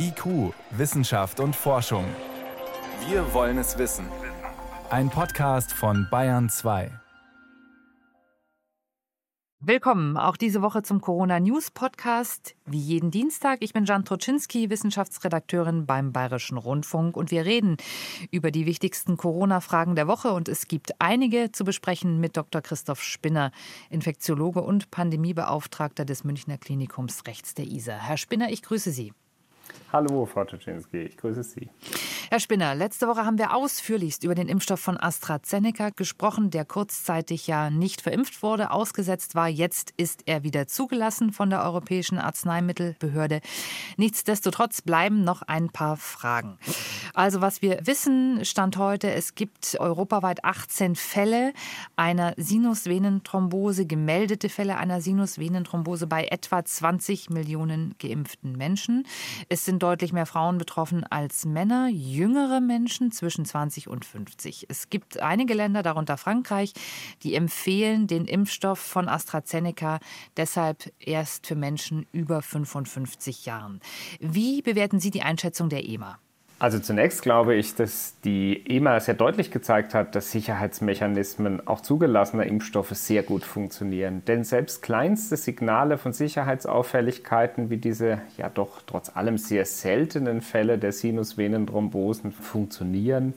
IQ, Wissenschaft und Forschung. Wir wollen es wissen. Ein Podcast von Bayern 2. Willkommen auch diese Woche zum Corona News Podcast. Wie jeden Dienstag, ich bin Jan Troczynski, Wissenschaftsredakteurin beim Bayerischen Rundfunk und wir reden über die wichtigsten Corona-Fragen der Woche und es gibt einige zu besprechen mit Dr. Christoph Spinner, Infektiologe und Pandemiebeauftragter des Münchner Klinikums rechts der ISA. Herr Spinner, ich grüße Sie. Hallo, Frau Toczynski, ich grüße Sie. Herr Spinner, letzte Woche haben wir ausführlichst über den Impfstoff von AstraZeneca gesprochen, der kurzzeitig ja nicht verimpft wurde, ausgesetzt war. Jetzt ist er wieder zugelassen von der Europäischen Arzneimittelbehörde. Nichtsdestotrotz bleiben noch ein paar Fragen. Also was wir wissen, stand heute, es gibt europaweit 18 Fälle einer Sinusvenenthrombose, gemeldete Fälle einer Sinusvenenthrombose bei etwa 20 Millionen geimpften Menschen. Es sind deutlich mehr Frauen betroffen als Männer jüngere Menschen zwischen 20 und 50. Es gibt einige Länder, darunter Frankreich, die empfehlen den Impfstoff von AstraZeneca deshalb erst für Menschen über 55 Jahren. Wie bewerten Sie die Einschätzung der EMA? Also zunächst glaube ich, dass die EMA sehr deutlich gezeigt hat, dass Sicherheitsmechanismen auch zugelassener Impfstoffe sehr gut funktionieren. Denn selbst kleinste Signale von Sicherheitsauffälligkeiten wie diese ja doch trotz allem sehr seltenen Fälle der Sinusvenenthrombosen funktionieren.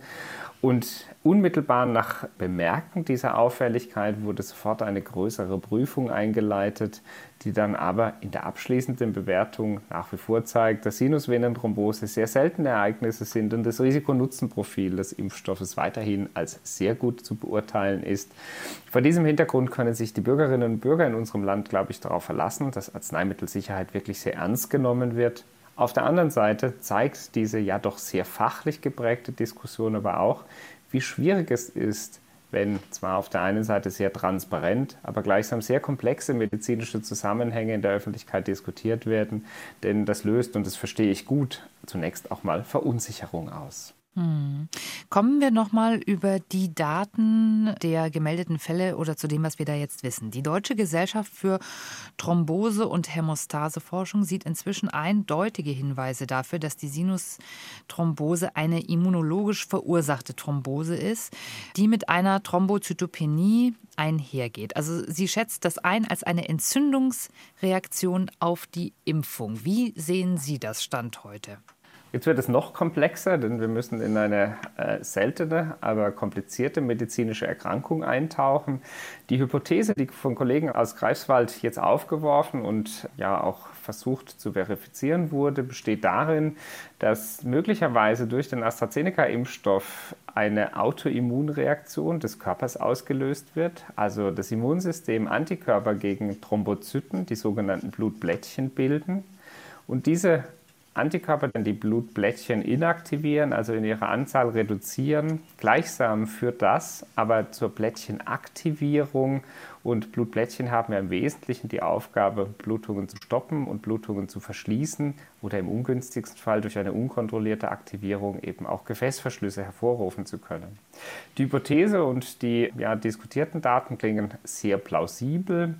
Und unmittelbar nach Bemerken dieser Auffälligkeit wurde sofort eine größere Prüfung eingeleitet, die dann aber in der abschließenden Bewertung nach wie vor zeigt, dass Sinusvenenthrombose sehr seltene Ereignisse sind und das Risiko-Nutzen-Profil des Impfstoffes weiterhin als sehr gut zu beurteilen ist. Vor diesem Hintergrund können sich die Bürgerinnen und Bürger in unserem Land, glaube ich, darauf verlassen, dass Arzneimittelsicherheit wirklich sehr ernst genommen wird auf der anderen Seite zeigt diese ja doch sehr fachlich geprägte Diskussion aber auch, wie schwierig es ist, wenn zwar auf der einen Seite sehr transparent, aber gleichsam sehr komplexe medizinische Zusammenhänge in der Öffentlichkeit diskutiert werden, denn das löst, und das verstehe ich gut, zunächst auch mal Verunsicherung aus. Hm. Kommen wir nochmal über die Daten der gemeldeten Fälle oder zu dem, was wir da jetzt wissen. Die Deutsche Gesellschaft für Thrombose- und Hämostaseforschung sieht inzwischen eindeutige Hinweise dafür, dass die Sinusthrombose eine immunologisch verursachte Thrombose ist, die mit einer Thrombozytopenie einhergeht. Also sie schätzt das ein als eine Entzündungsreaktion auf die Impfung. Wie sehen Sie das Stand heute? Jetzt wird es noch komplexer, denn wir müssen in eine äh, seltene, aber komplizierte medizinische Erkrankung eintauchen. Die Hypothese, die von Kollegen aus Greifswald jetzt aufgeworfen und ja auch versucht zu verifizieren wurde, besteht darin, dass möglicherweise durch den AstraZeneca-Impfstoff eine Autoimmunreaktion des Körpers ausgelöst wird, also das Immunsystem Antikörper gegen Thrombozyten, die sogenannten Blutblättchen bilden. Und diese Antikörper dann die Blutblättchen inaktivieren, also in ihrer Anzahl reduzieren. Gleichsam führt das aber zur Blättchenaktivierung und Blutblättchen haben ja im Wesentlichen die Aufgabe, Blutungen zu stoppen und Blutungen zu verschließen oder im ungünstigsten Fall durch eine unkontrollierte Aktivierung eben auch Gefäßverschlüsse hervorrufen zu können. Die Hypothese und die ja, diskutierten Daten klingen sehr plausibel.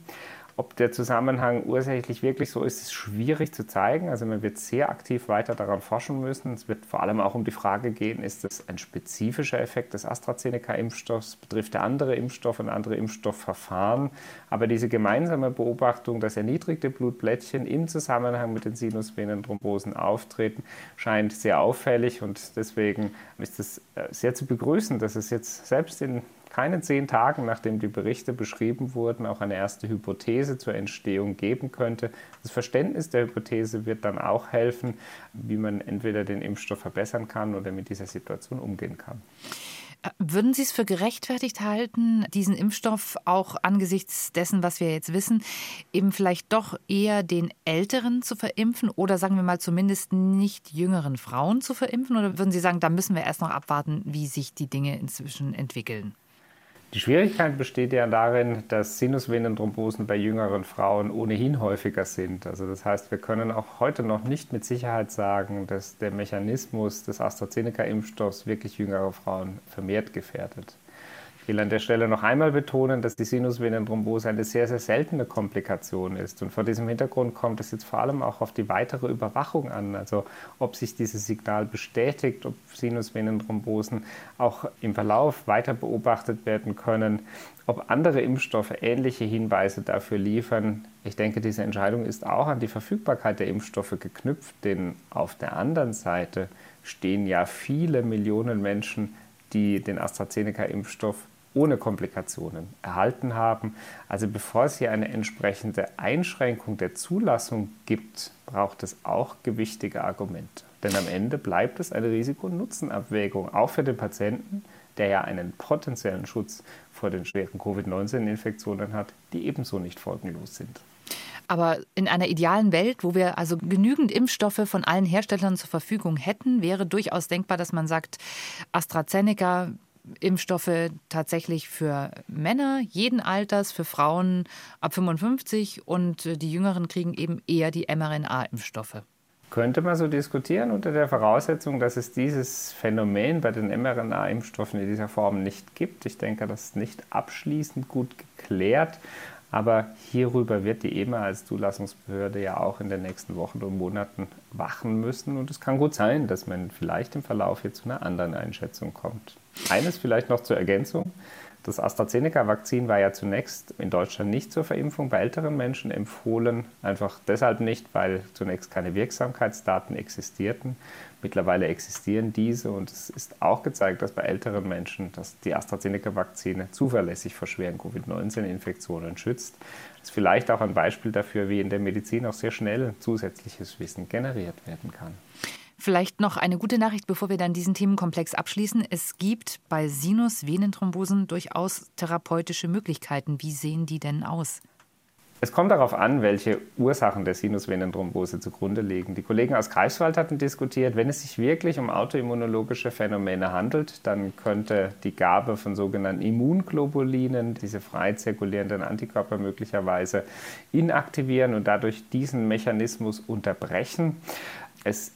Ob der Zusammenhang ursächlich wirklich so ist, ist schwierig zu zeigen. Also man wird sehr aktiv weiter daran forschen müssen. Es wird vor allem auch um die Frage gehen, ist das ein spezifischer Effekt des AstraZeneca-Impfstoffs, betrifft er andere Impfstoffe und andere Impfstoffverfahren. Aber diese gemeinsame Beobachtung, dass erniedrigte Blutblättchen im Zusammenhang mit den Sinusvenenthrombosen auftreten, scheint sehr auffällig und deswegen ist es äh, sehr zu begrüßen, dass es jetzt selbst in keine zehn Tagen, nachdem die Berichte beschrieben wurden, auch eine erste Hypothese zur Entstehung geben könnte. Das Verständnis der Hypothese wird dann auch helfen, wie man entweder den Impfstoff verbessern kann oder mit dieser Situation umgehen kann. Würden Sie es für gerechtfertigt halten, diesen Impfstoff auch angesichts dessen, was wir jetzt wissen, eben vielleicht doch eher den Älteren zu verimpfen oder sagen wir mal zumindest nicht jüngeren Frauen zu verimpfen? Oder würden Sie sagen, da müssen wir erst noch abwarten, wie sich die Dinge inzwischen entwickeln? Die Schwierigkeit besteht ja darin, dass Sinusvenenthrombosen bei jüngeren Frauen ohnehin häufiger sind. Also das heißt, wir können auch heute noch nicht mit Sicherheit sagen, dass der Mechanismus des AstraZeneca-Impfstoffs wirklich jüngere Frauen vermehrt gefährdet. Will an der Stelle noch einmal betonen, dass die Sinusvenenthrombose eine sehr, sehr seltene Komplikation ist. Und vor diesem Hintergrund kommt es jetzt vor allem auch auf die weitere Überwachung an. Also ob sich dieses Signal bestätigt, ob Sinusvenenthrombosen auch im Verlauf weiter beobachtet werden können, ob andere Impfstoffe ähnliche Hinweise dafür liefern. Ich denke, diese Entscheidung ist auch an die Verfügbarkeit der Impfstoffe geknüpft, denn auf der anderen Seite stehen ja viele Millionen Menschen die den AstraZeneca-Impfstoff ohne Komplikationen erhalten haben. Also bevor es hier eine entsprechende Einschränkung der Zulassung gibt, braucht es auch gewichtige Argumente. Denn am Ende bleibt es eine Risiko- und Nutzenabwägung, auch für den Patienten, der ja einen potenziellen Schutz vor den schweren Covid-19-Infektionen hat, die ebenso nicht folgenlos sind. Aber in einer idealen Welt, wo wir also genügend Impfstoffe von allen Herstellern zur Verfügung hätten, wäre durchaus denkbar, dass man sagt, AstraZeneca Impfstoffe tatsächlich für Männer jeden Alters, für Frauen ab 55 und die Jüngeren kriegen eben eher die mRNA-Impfstoffe. Könnte man so diskutieren unter der Voraussetzung, dass es dieses Phänomen bei den mRNA-Impfstoffen in dieser Form nicht gibt. Ich denke, das ist nicht abschließend gut geklärt. Aber hierüber wird die EMA als Zulassungsbehörde ja auch in den nächsten Wochen und Monaten wachen müssen. Und es kann gut sein, dass man vielleicht im Verlauf hier zu einer anderen Einschätzung kommt. Eines vielleicht noch zur Ergänzung. Das AstraZeneca-Vakzin war ja zunächst in Deutschland nicht zur Verimpfung bei älteren Menschen empfohlen. Einfach deshalb nicht, weil zunächst keine Wirksamkeitsdaten existierten. Mittlerweile existieren diese und es ist auch gezeigt, dass bei älteren Menschen dass die AstraZeneca-Vakzine zuverlässig vor schweren Covid-19-Infektionen schützt. Das ist vielleicht auch ein Beispiel dafür, wie in der Medizin auch sehr schnell zusätzliches Wissen generiert werden kann. Vielleicht noch eine gute Nachricht, bevor wir dann diesen Themenkomplex abschließen. Es gibt bei Sinus-Venenthrombosen durchaus therapeutische Möglichkeiten. Wie sehen die denn aus? Es kommt darauf an, welche Ursachen der Sinusvenenthrombose zugrunde liegen. Die Kollegen aus Greifswald hatten diskutiert, wenn es sich wirklich um autoimmunologische Phänomene handelt, dann könnte die Gabe von sogenannten Immunglobulinen, diese frei zirkulierenden Antikörper möglicherweise inaktivieren und dadurch diesen Mechanismus unterbrechen. Es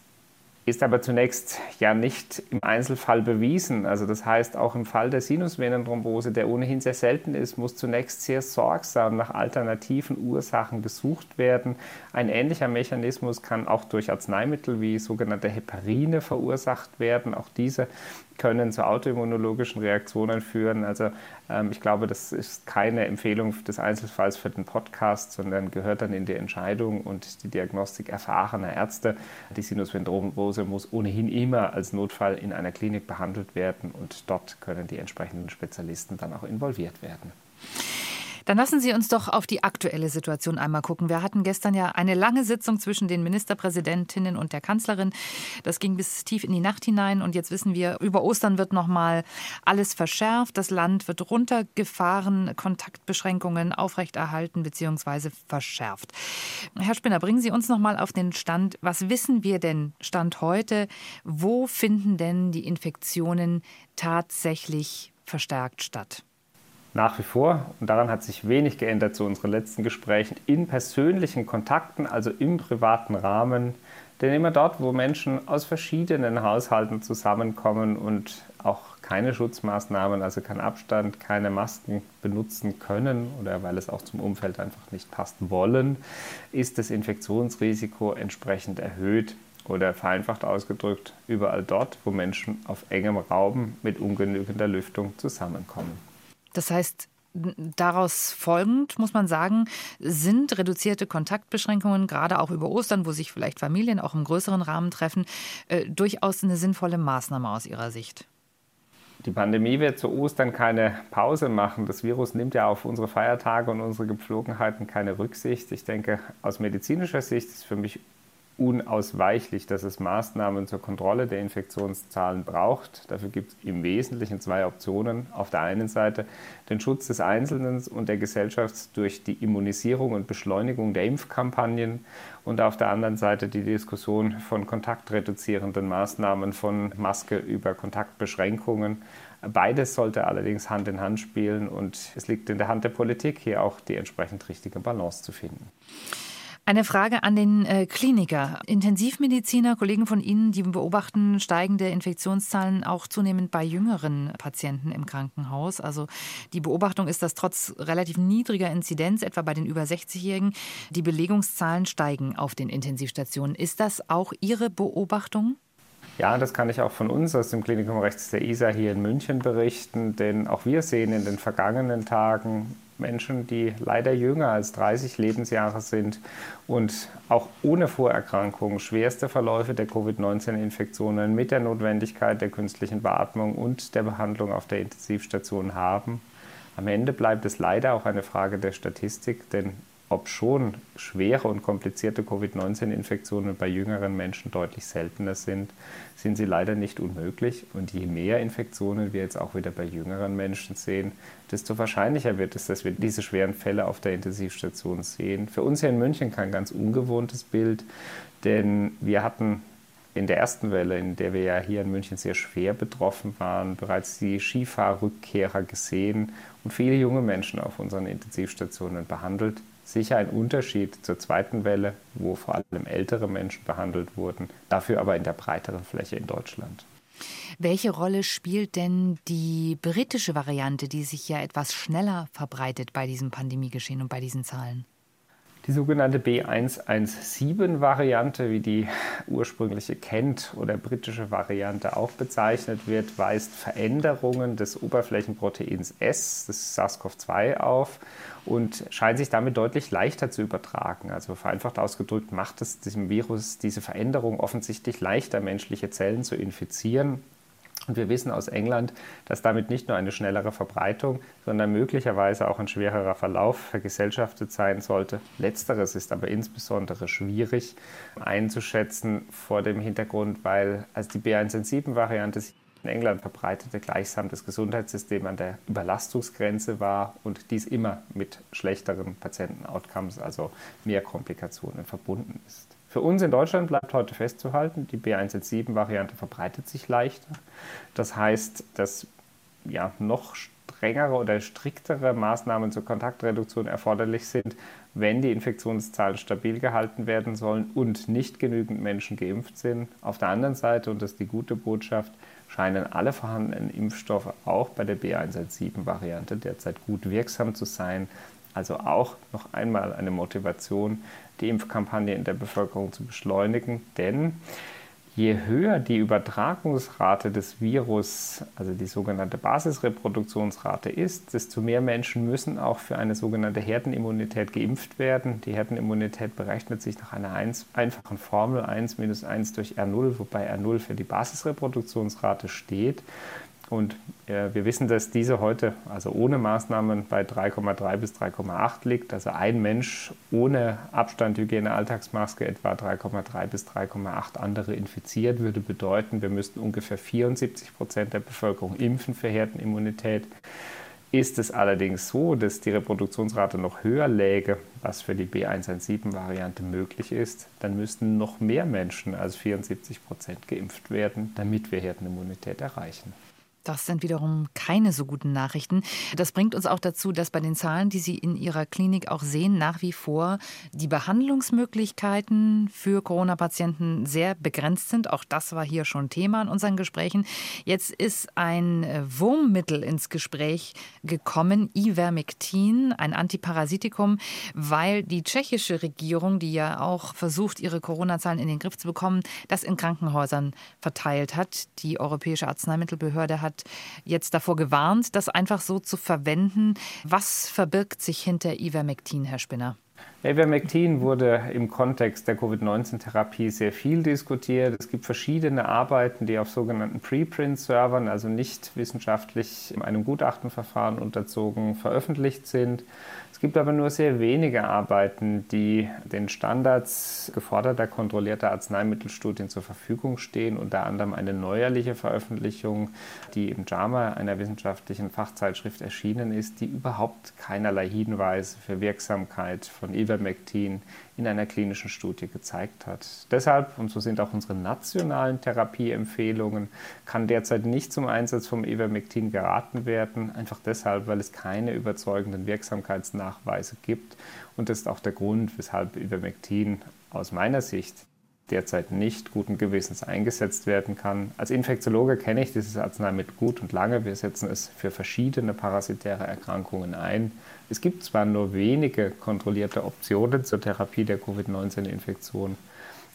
ist aber zunächst ja nicht im Einzelfall bewiesen. Also das heißt, auch im Fall der Sinusvenenthrombose, der ohnehin sehr selten ist, muss zunächst sehr sorgsam nach alternativen Ursachen gesucht werden. Ein ähnlicher Mechanismus kann auch durch Arzneimittel wie sogenannte Heparine verursacht werden. Auch diese können zu autoimmunologischen Reaktionen führen. Also ähm, ich glaube, das ist keine Empfehlung des Einzelfalls für den Podcast, sondern gehört dann in die Entscheidung und die Diagnostik erfahrener Ärzte. Die Sinusvenenthrombose muss ohnehin immer als Notfall in einer Klinik behandelt werden und dort können die entsprechenden Spezialisten dann auch involviert werden. Dann lassen Sie uns doch auf die aktuelle Situation einmal gucken. Wir hatten gestern ja eine lange Sitzung zwischen den Ministerpräsidentinnen und der Kanzlerin. Das ging bis tief in die Nacht hinein und jetzt wissen wir, über Ostern wird noch mal alles verschärft. Das Land wird runtergefahren, Kontaktbeschränkungen aufrechterhalten bzw. verschärft. Herr Spinner, bringen Sie uns noch mal auf den Stand. Was wissen wir denn Stand heute? Wo finden denn die Infektionen tatsächlich verstärkt statt? Nach wie vor, und daran hat sich wenig geändert zu unseren letzten Gesprächen, in persönlichen Kontakten, also im privaten Rahmen. Denn immer dort, wo Menschen aus verschiedenen Haushalten zusammenkommen und auch keine Schutzmaßnahmen, also kein Abstand, keine Masken benutzen können oder weil es auch zum Umfeld einfach nicht passt wollen, ist das Infektionsrisiko entsprechend erhöht oder vereinfacht ausgedrückt überall dort, wo Menschen auf engem Raum mit ungenügender Lüftung zusammenkommen. Das heißt, Daraus folgend muss man sagen, sind reduzierte Kontaktbeschränkungen, gerade auch über Ostern, wo sich vielleicht Familien auch im größeren Rahmen treffen, äh, durchaus eine sinnvolle Maßnahme aus Ihrer Sicht. Die Pandemie wird zu Ostern keine Pause machen. Das Virus nimmt ja auf unsere Feiertage und unsere Gepflogenheiten keine Rücksicht. Ich denke, aus medizinischer Sicht ist für mich unausweichlich, dass es Maßnahmen zur Kontrolle der Infektionszahlen braucht. Dafür gibt es im Wesentlichen zwei Optionen. Auf der einen Seite den Schutz des Einzelnen und der Gesellschaft durch die Immunisierung und Beschleunigung der Impfkampagnen und auf der anderen Seite die Diskussion von kontaktreduzierenden Maßnahmen, von Maske über Kontaktbeschränkungen. Beides sollte allerdings Hand in Hand spielen und es liegt in der Hand der Politik, hier auch die entsprechend richtige Balance zu finden. Eine Frage an den äh, Kliniker. Intensivmediziner, Kollegen von Ihnen, die beobachten steigende Infektionszahlen auch zunehmend bei jüngeren Patienten im Krankenhaus. Also die Beobachtung ist, dass trotz relativ niedriger Inzidenz, etwa bei den über 60-Jährigen, die Belegungszahlen steigen auf den Intensivstationen. Ist das auch Ihre Beobachtung? Ja, das kann ich auch von uns aus dem Klinikum Rechts der ISA hier in München berichten, denn auch wir sehen in den vergangenen Tagen Menschen, die leider jünger als 30 Lebensjahre sind und auch ohne Vorerkrankungen schwerste Verläufe der Covid-19-Infektionen mit der Notwendigkeit der künstlichen Beatmung und der Behandlung auf der Intensivstation haben. Am Ende bleibt es leider auch eine Frage der Statistik, denn ob schon schwere und komplizierte Covid-19-Infektionen bei jüngeren Menschen deutlich seltener sind, sind sie leider nicht unmöglich. Und je mehr Infektionen wir jetzt auch wieder bei jüngeren Menschen sehen, desto wahrscheinlicher wird es, dass wir diese schweren Fälle auf der Intensivstation sehen. Für uns hier in München kein ganz ungewohntes Bild, denn wir hatten in der ersten Welle, in der wir ja hier in München sehr schwer betroffen waren, bereits die Skifahrrückkehrer gesehen und viele junge Menschen auf unseren Intensivstationen behandelt sicher ein Unterschied zur zweiten Welle, wo vor allem ältere Menschen behandelt wurden, dafür aber in der breiteren Fläche in Deutschland. Welche Rolle spielt denn die britische Variante, die sich ja etwas schneller verbreitet bei diesem Pandemiegeschehen und bei diesen Zahlen? Die sogenannte B117-Variante, wie die ursprüngliche Kent- oder britische Variante auch bezeichnet wird, weist Veränderungen des Oberflächenproteins S, des SARS-CoV-2, auf und scheint sich damit deutlich leichter zu übertragen. Also vereinfacht ausgedrückt macht es diesem Virus diese Veränderung offensichtlich leichter, menschliche Zellen zu infizieren und wir wissen aus England, dass damit nicht nur eine schnellere Verbreitung, sondern möglicherweise auch ein schwererer Verlauf vergesellschaftet sein sollte. Letzteres ist aber insbesondere schwierig einzuschätzen vor dem Hintergrund, weil als die B117-Variante sich in England verbreitete, gleichsam das Gesundheitssystem an der Überlastungsgrenze war und dies immer mit schlechteren Patienten-Outcomes, also mehr Komplikationen verbunden ist. Für uns in Deutschland bleibt heute festzuhalten, die B117-Variante verbreitet sich leichter. Das heißt, dass ja, noch strengere oder striktere Maßnahmen zur Kontaktreduktion erforderlich sind, wenn die Infektionszahlen stabil gehalten werden sollen und nicht genügend Menschen geimpft sind. Auf der anderen Seite, und das ist die gute Botschaft, scheinen alle vorhandenen Impfstoffe auch bei der B117-Variante derzeit gut wirksam zu sein. Also auch noch einmal eine Motivation, die Impfkampagne in der Bevölkerung zu beschleunigen, denn je höher die Übertragungsrate des Virus, also die sogenannte Basisreproduktionsrate ist, desto mehr Menschen müssen auch für eine sogenannte Herdenimmunität geimpft werden. Die Herdenimmunität berechnet sich nach einer einfachen Formel 1 minus 1 durch R0, wobei R0 für die Basisreproduktionsrate steht. Und äh, wir wissen, dass diese heute, also ohne Maßnahmen, bei 3,3 bis 3,8 liegt. Also ein Mensch ohne Abstand, Hygiene, Alltagsmaske etwa 3,3 bis 3,8 andere infiziert, würde bedeuten, wir müssten ungefähr 74 Prozent der Bevölkerung impfen für Herdenimmunität. Ist es allerdings so, dass die Reproduktionsrate noch höher läge, was für die B117-Variante möglich ist, dann müssten noch mehr Menschen als 74 Prozent geimpft werden, damit wir Herdenimmunität erreichen. Das sind wiederum keine so guten Nachrichten. Das bringt uns auch dazu, dass bei den Zahlen, die Sie in Ihrer Klinik auch sehen, nach wie vor die Behandlungsmöglichkeiten für Corona-Patienten sehr begrenzt sind. Auch das war hier schon Thema in unseren Gesprächen. Jetzt ist ein äh, Wurmmittel ins Gespräch gekommen, Ivermectin, ein Antiparasitikum, weil die tschechische Regierung, die ja auch versucht, ihre Corona-Zahlen in den Griff zu bekommen, das in Krankenhäusern verteilt hat. Die Europäische Arzneimittelbehörde hat hat jetzt davor gewarnt, das einfach so zu verwenden. Was verbirgt sich hinter Ivermectin, Herr Spinner? Ivermectin wurde im Kontext der Covid-19-Therapie sehr viel diskutiert. Es gibt verschiedene Arbeiten, die auf sogenannten Preprint-Servern, also nicht wissenschaftlich einem Gutachtenverfahren unterzogen, veröffentlicht sind. Es gibt aber nur sehr wenige Arbeiten, die den Standards geforderter kontrollierter Arzneimittelstudien zur Verfügung stehen, unter anderem eine neuerliche Veröffentlichung, die im JAMA, einer wissenschaftlichen Fachzeitschrift, erschienen ist, die überhaupt keinerlei Hinweise für Wirksamkeit von von Ivermectin in einer klinischen Studie gezeigt hat. Deshalb, und so sind auch unsere nationalen Therapieempfehlungen, kann derzeit nicht zum Einsatz vom Ivermectin geraten werden, einfach deshalb, weil es keine überzeugenden Wirksamkeitsnachweise gibt. Und das ist auch der Grund, weshalb Ivermectin aus meiner Sicht derzeit nicht guten Gewissens eingesetzt werden kann. Als Infektiologe kenne ich dieses Arzneimittel gut und lange. Wir setzen es für verschiedene parasitäre Erkrankungen ein. Es gibt zwar nur wenige kontrollierte Optionen zur Therapie der Covid-19-Infektion,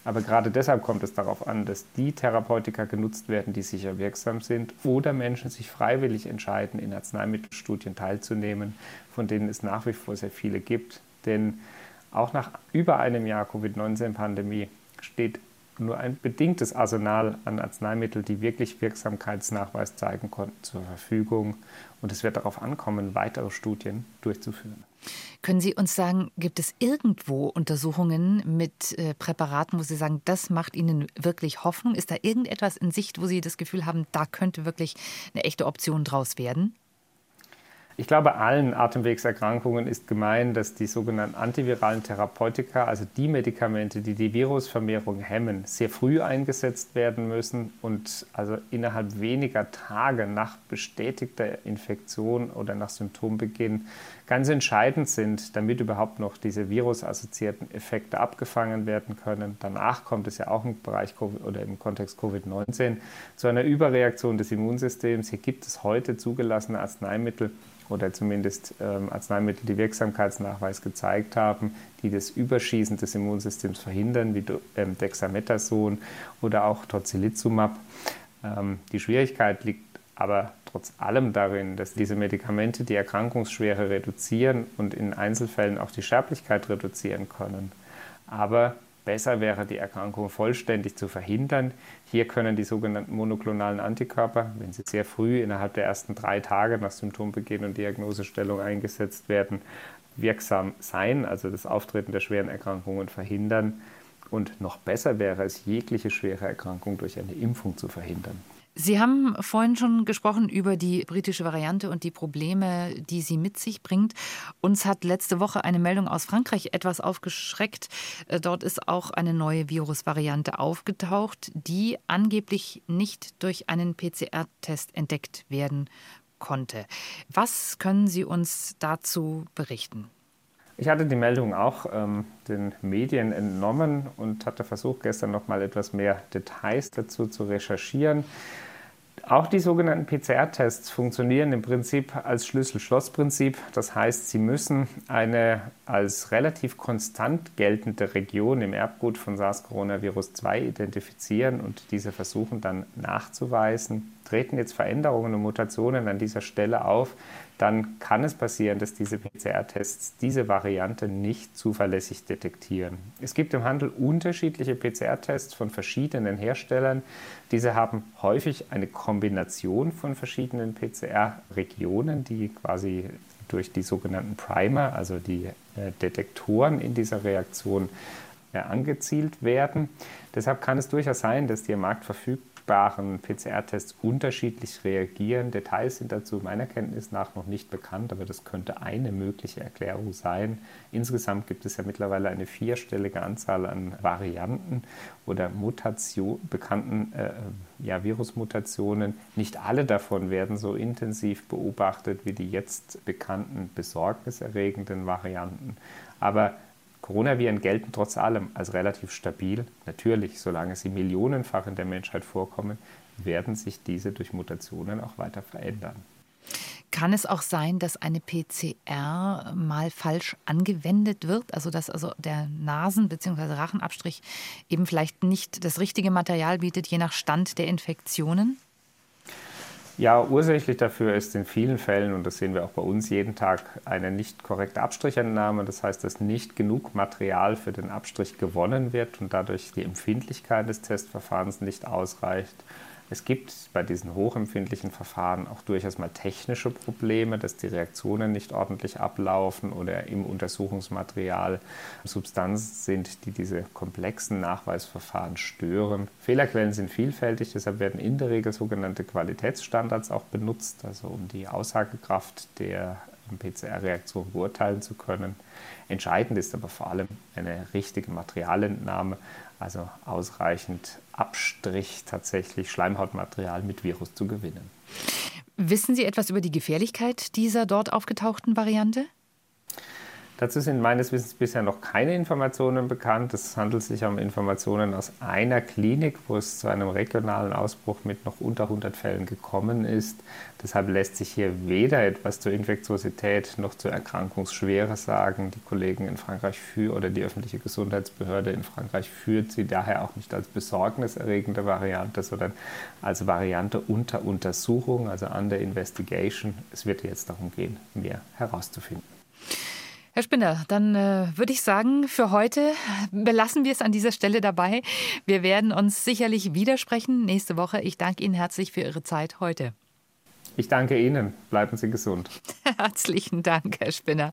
aber gerade deshalb kommt es darauf an, dass die Therapeutika genutzt werden, die sicher wirksam sind oder Menschen sich freiwillig entscheiden, in Arzneimittelstudien teilzunehmen, von denen es nach wie vor sehr viele gibt. Denn auch nach über einem Jahr Covid-19-Pandemie steht nur ein bedingtes Arsenal an Arzneimitteln, die wirklich Wirksamkeitsnachweis zeigen konnten, zur Verfügung. Und es wird darauf ankommen, weitere Studien durchzuführen. Können Sie uns sagen, gibt es irgendwo Untersuchungen mit äh, Präparaten, wo Sie sagen, das macht Ihnen wirklich Hoffnung? Ist da irgendetwas in Sicht, wo Sie das Gefühl haben, da könnte wirklich eine echte Option draus werden? Ich glaube, allen Atemwegserkrankungen ist gemein, dass die sogenannten antiviralen Therapeutika, also die Medikamente, die die Virusvermehrung hemmen, sehr früh eingesetzt werden müssen und also innerhalb weniger Tage nach bestätigter Infektion oder nach Symptombeginn ganz entscheidend sind, damit überhaupt noch diese virusassoziierten Effekte abgefangen werden können. Danach kommt es ja auch im Bereich COVID oder im Kontext Covid-19 zu einer Überreaktion des Immunsystems. Hier gibt es heute zugelassene Arzneimittel, oder zumindest ähm, Arzneimittel, die Wirksamkeitsnachweis gezeigt haben, die das Überschießen des Immunsystems verhindern, wie ähm, Dexamethason oder auch Tocilizumab. Ähm, die Schwierigkeit liegt aber trotz allem darin, dass diese Medikamente die Erkrankungsschwere reduzieren und in Einzelfällen auch die Sterblichkeit reduzieren können. Aber Besser wäre, die Erkrankung vollständig zu verhindern. Hier können die sogenannten monoklonalen Antikörper, wenn sie sehr früh innerhalb der ersten drei Tage nach Symptombeginn und Diagnosestellung eingesetzt werden, wirksam sein, also das Auftreten der schweren Erkrankungen verhindern. Und noch besser wäre es, jegliche schwere Erkrankung durch eine Impfung zu verhindern. Sie haben vorhin schon gesprochen über die britische Variante und die Probleme, die sie mit sich bringt. Uns hat letzte Woche eine Meldung aus Frankreich etwas aufgeschreckt. Äh, dort ist auch eine neue Virusvariante aufgetaucht, die angeblich nicht durch einen PCR-Test entdeckt werden konnte. Was können Sie uns dazu berichten? Ich hatte die Meldung auch ähm, den Medien entnommen und hatte versucht, gestern noch mal etwas mehr Details dazu zu recherchieren. Auch die sogenannten PCR-Tests funktionieren im Prinzip als Schlüssel-Schloss-Prinzip. Das heißt, sie müssen eine als relativ konstant geltende Region im Erbgut von SARS-CoV-2 identifizieren und diese versuchen dann nachzuweisen. Treten jetzt Veränderungen und Mutationen an dieser Stelle auf, dann kann es passieren, dass diese PCR-Tests diese Variante nicht zuverlässig detektieren. Es gibt im Handel unterschiedliche PCR-Tests von verschiedenen Herstellern. Diese haben häufig eine Kombination von verschiedenen PCR-Regionen, die quasi durch die sogenannten Primer, also die äh, Detektoren in dieser Reaktion, äh, angezielt werden. Deshalb kann es durchaus sein, dass die im Markt verfügt verfügbaren PCR-Tests unterschiedlich reagieren. Details sind dazu meiner Kenntnis nach noch nicht bekannt, aber das könnte eine mögliche Erklärung sein. Insgesamt gibt es ja mittlerweile eine vierstellige Anzahl an Varianten oder Mutation, bekannten äh, ja, Virusmutationen. Nicht alle davon werden so intensiv beobachtet wie die jetzt bekannten besorgniserregenden Varianten. Aber Coronaviren gelten trotz allem als relativ stabil. Natürlich, solange sie millionenfach in der Menschheit vorkommen, werden sich diese durch Mutationen auch weiter verändern. Kann es auch sein, dass eine PCR mal falsch angewendet wird? Also dass also der Nasen- bzw. Rachenabstrich eben vielleicht nicht das richtige Material bietet, je nach Stand der Infektionen? Ja, ursächlich dafür ist in vielen Fällen, und das sehen wir auch bei uns jeden Tag, eine nicht korrekte Abstrichentnahme. Das heißt, dass nicht genug Material für den Abstrich gewonnen wird und dadurch die Empfindlichkeit des Testverfahrens nicht ausreicht. Es gibt bei diesen hochempfindlichen Verfahren auch durchaus mal technische Probleme, dass die Reaktionen nicht ordentlich ablaufen oder im Untersuchungsmaterial Substanzen sind, die diese komplexen Nachweisverfahren stören. Fehlerquellen sind vielfältig, deshalb werden in der Regel sogenannte Qualitätsstandards auch benutzt, also um die Aussagekraft der von PCR-Reaktionen beurteilen zu können. Entscheidend ist aber vor allem eine richtige Materialentnahme, also ausreichend Abstrich tatsächlich Schleimhautmaterial mit Virus zu gewinnen. Wissen Sie etwas über die Gefährlichkeit dieser dort aufgetauchten Variante? Dazu sind meines Wissens bisher noch keine Informationen bekannt. Es handelt sich um Informationen aus einer Klinik, wo es zu einem regionalen Ausbruch mit noch unter 100 Fällen gekommen ist. Deshalb lässt sich hier weder etwas zur Infektiosität noch zur Erkrankungsschwere sagen. Die Kollegen in Frankreich für oder die öffentliche Gesundheitsbehörde in Frankreich führt sie daher auch nicht als besorgniserregende Variante, sondern als Variante unter Untersuchung, also under investigation. Es wird jetzt darum gehen, mehr herauszufinden. Herr Spinner, dann äh, würde ich sagen, für heute belassen wir es an dieser Stelle dabei. Wir werden uns sicherlich widersprechen nächste Woche. Ich danke Ihnen herzlich für Ihre Zeit heute. Ich danke Ihnen. Bleiben Sie gesund. Herzlichen Dank, Herr Spinner.